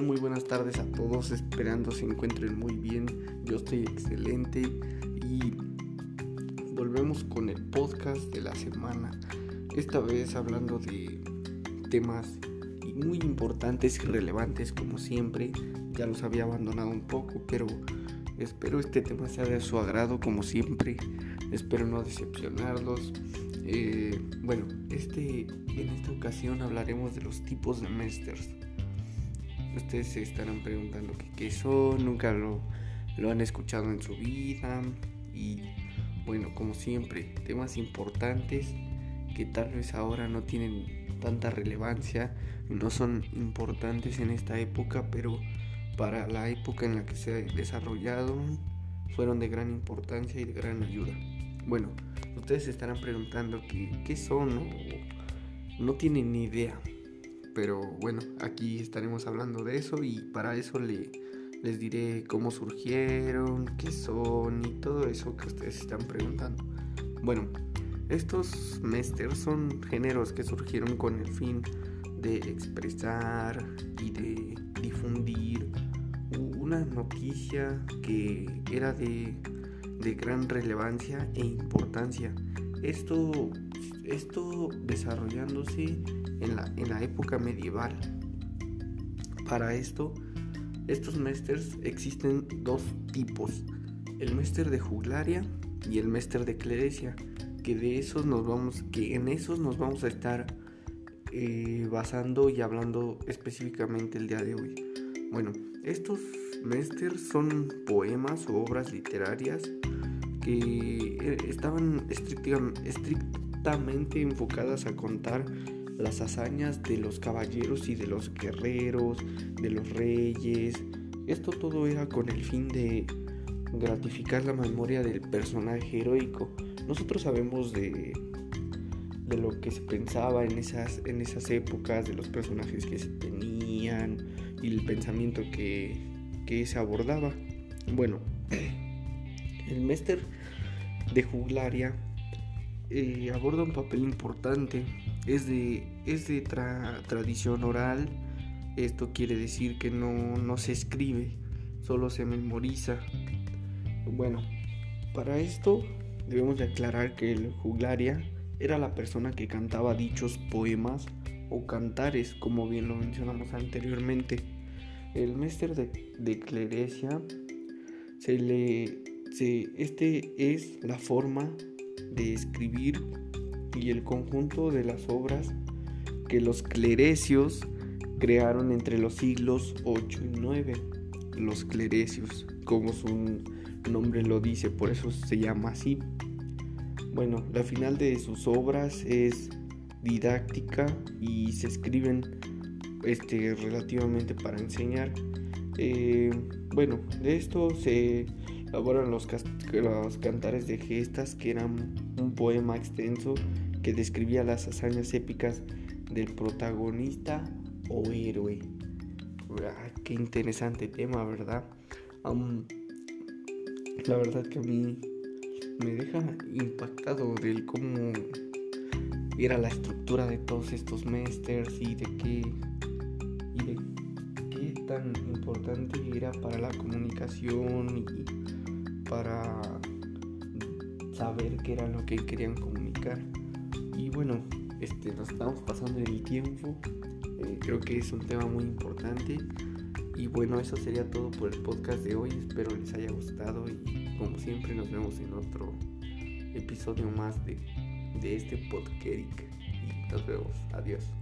Muy buenas tardes a todos, esperando se encuentren muy bien. Yo estoy excelente y volvemos con el podcast de la semana. Esta vez hablando de temas muy importantes y relevantes como siempre. Ya los había abandonado un poco, pero espero este tema sea de su agrado como siempre. Espero no decepcionarlos. Eh, bueno, este, en esta ocasión hablaremos de los tipos de masters. Ustedes se estarán preguntando qué son, nunca lo, lo han escuchado en su vida. Y bueno, como siempre, temas importantes que tal vez ahora no tienen tanta relevancia, no son importantes en esta época, pero para la época en la que se ha desarrollado fueron de gran importancia y de gran ayuda. Bueno, ustedes se estarán preguntando qué, son, no tienen ni idea. Pero bueno, aquí estaremos hablando de eso y para eso le, les diré cómo surgieron, qué son y todo eso que ustedes están preguntando. Bueno, estos mesters son géneros que surgieron con el fin de expresar y de difundir una noticia que era de, de gran relevancia e importancia. Esto, esto desarrollándose en la, en la época medieval. Para esto, estos mesters existen dos tipos, el mester de juglaria y el mester de clerecia, que de esos nos vamos, que en esos nos vamos a estar eh, basando y hablando específicamente el día de hoy. Bueno, estos mesters son poemas o obras literarias que eh, estaban estrictamente enfocadas a contar las hazañas de los caballeros y de los guerreros, de los reyes. Esto todo era con el fin de gratificar la memoria del personaje heroico. Nosotros sabemos de, de lo que se pensaba en esas, en esas épocas, de los personajes que se tenían y el pensamiento que, que se abordaba. Bueno, el Mester de Juglaria eh, aborda un papel importante. Es de, es de tradición oral. Esto quiere decir que no, no se escribe, solo se memoriza. Bueno, para esto debemos de aclarar que el juglaria era la persona que cantaba dichos poemas o cantares, como bien lo mencionamos anteriormente. El Mester de, de Clerecia se le, se, este es la forma de escribir y el conjunto de las obras que los clerecios crearon entre los siglos 8 y 9. Los clerecios, como su nombre lo dice, por eso se llama así. Bueno, la final de sus obras es didáctica y se escriben este, relativamente para enseñar. Eh, bueno, de esto se elaboran los, los cantares de gestas, que eran un poema extenso que describía las hazañas épicas del protagonista o héroe. Ah, qué interesante tema, ¿verdad? la verdad que a mí me deja impactado del cómo era la estructura de todos estos masters y de qué y de qué tan importante era para la comunicación y para saber qué era lo que querían comunicar. Y bueno, este, nos estamos pasando el tiempo. Eh, creo que es un tema muy importante. Y bueno, eso sería todo por el podcast de hoy. Espero les haya gustado y como siempre nos vemos en otro episodio más de, de este podcast. Y nos vemos. Adiós.